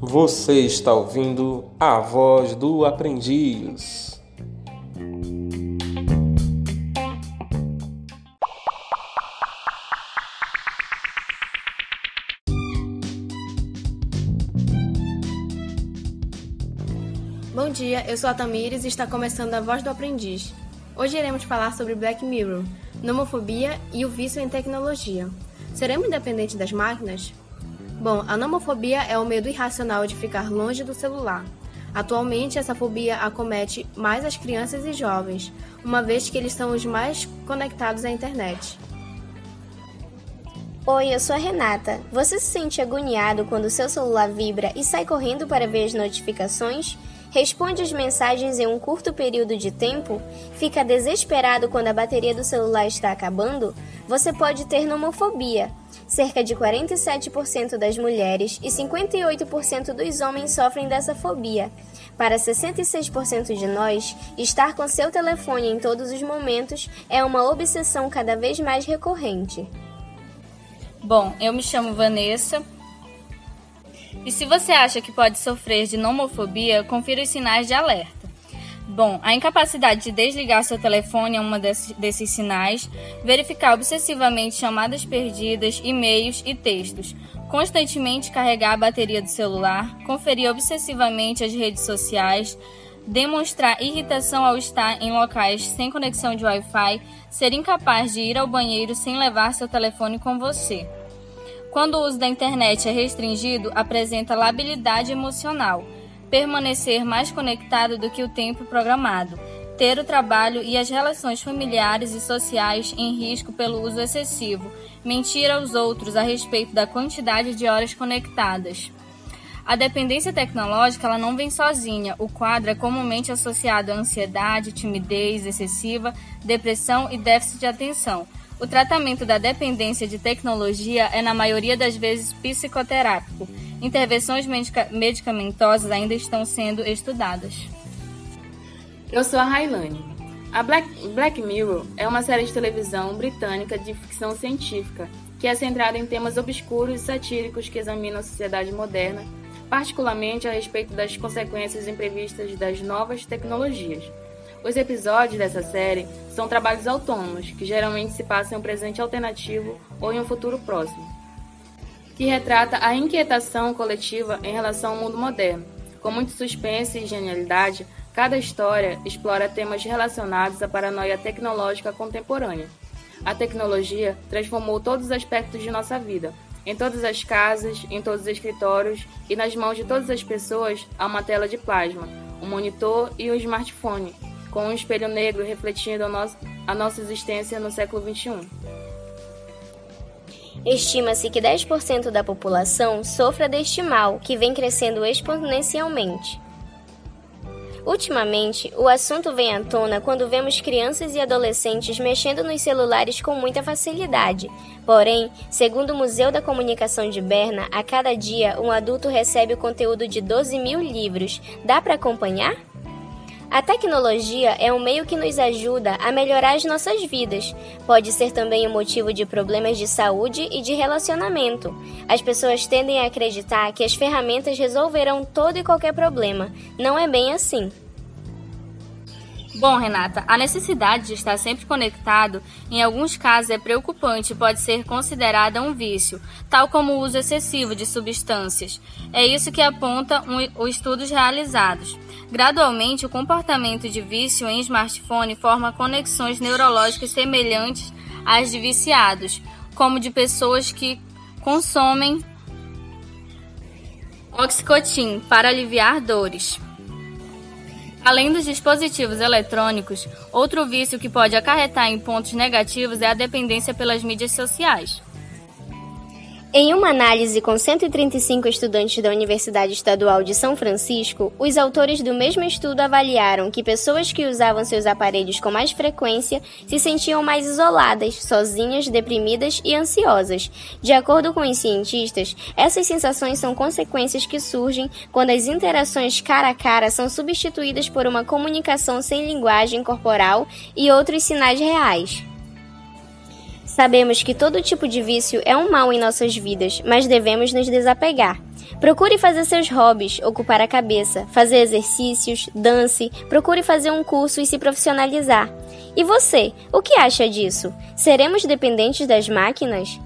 Você está ouvindo a voz do aprendiz. Bom dia, eu sou a Tamires e está começando a Voz do Aprendiz. Hoje iremos falar sobre Black Mirror, nomofobia e o vício em tecnologia. Seremos independentes das máquinas? Bom, a nomofobia é o medo irracional de ficar longe do celular. Atualmente, essa fobia acomete mais as crianças e jovens, uma vez que eles são os mais conectados à internet. Oi, eu sou a Renata. Você se sente agoniado quando seu celular vibra e sai correndo para ver as notificações? Responde as mensagens em um curto período de tempo? Fica desesperado quando a bateria do celular está acabando? Você pode ter nomofobia. Cerca de 47% das mulheres e 58% dos homens sofrem dessa fobia. Para 66% de nós, estar com seu telefone em todos os momentos é uma obsessão cada vez mais recorrente. Bom, eu me chamo Vanessa, e se você acha que pode sofrer de nomofobia, confira os sinais de alerta. Bom, a incapacidade de desligar seu telefone é uma desses, desses sinais, verificar obsessivamente chamadas perdidas, e-mails e textos, constantemente carregar a bateria do celular, conferir obsessivamente as redes sociais, demonstrar irritação ao estar em locais sem conexão de Wi-Fi, ser incapaz de ir ao banheiro sem levar seu telefone com você. Quando o uso da internet é restringido, apresenta labilidade emocional, permanecer mais conectado do que o tempo programado, ter o trabalho e as relações familiares e sociais em risco pelo uso excessivo, mentir aos outros a respeito da quantidade de horas conectadas. A dependência tecnológica ela não vem sozinha. O quadro é comumente associado a ansiedade, timidez excessiva, depressão e déficit de atenção. O tratamento da dependência de tecnologia é, na maioria das vezes, psicoterápico. Intervenções medica medicamentosas ainda estão sendo estudadas. Eu sou a Railane. A Black, Black Mirror é uma série de televisão britânica de ficção científica que é centrada em temas obscuros e satíricos que examinam a sociedade moderna, particularmente a respeito das consequências imprevistas das novas tecnologias. Os episódios dessa série são trabalhos autônomos, que geralmente se passam em um presente alternativo ou em um futuro próximo, que retrata a inquietação coletiva em relação ao mundo moderno. Com muito suspense e genialidade, cada história explora temas relacionados à paranoia tecnológica contemporânea. A tecnologia transformou todos os aspectos de nossa vida. Em todas as casas, em todos os escritórios e nas mãos de todas as pessoas há uma tela de plasma, um monitor e um smartphone, com um espelho negro refletindo a, nosso, a nossa existência no século XXI. Estima-se que 10% da população sofra deste mal, que vem crescendo exponencialmente. Ultimamente, o assunto vem à tona quando vemos crianças e adolescentes mexendo nos celulares com muita facilidade. Porém, segundo o Museu da Comunicação de Berna, a cada dia um adulto recebe o conteúdo de 12 mil livros. Dá para acompanhar? A tecnologia é um meio que nos ajuda a melhorar as nossas vidas. Pode ser também um motivo de problemas de saúde e de relacionamento. As pessoas tendem a acreditar que as ferramentas resolverão todo e qualquer problema. Não é bem assim. Bom, Renata, a necessidade de estar sempre conectado, em alguns casos, é preocupante e pode ser considerada um vício, tal como o uso excessivo de substâncias. É isso que aponta um, os estudos realizados. Gradualmente, o comportamento de vício em smartphone forma conexões neurológicas semelhantes às de viciados, como de pessoas que consomem oxicotin para aliviar dores. Além dos dispositivos eletrônicos, outro vício que pode acarretar em pontos negativos é a dependência pelas mídias sociais. Em uma análise com 135 estudantes da Universidade Estadual de São Francisco, os autores do mesmo estudo avaliaram que pessoas que usavam seus aparelhos com mais frequência se sentiam mais isoladas, sozinhas, deprimidas e ansiosas. De acordo com os cientistas, essas sensações são consequências que surgem quando as interações cara a cara são substituídas por uma comunicação sem linguagem corporal e outros sinais reais. Sabemos que todo tipo de vício é um mal em nossas vidas, mas devemos nos desapegar. Procure fazer seus hobbies, ocupar a cabeça, fazer exercícios, dance, procure fazer um curso e se profissionalizar. E você, o que acha disso? Seremos dependentes das máquinas?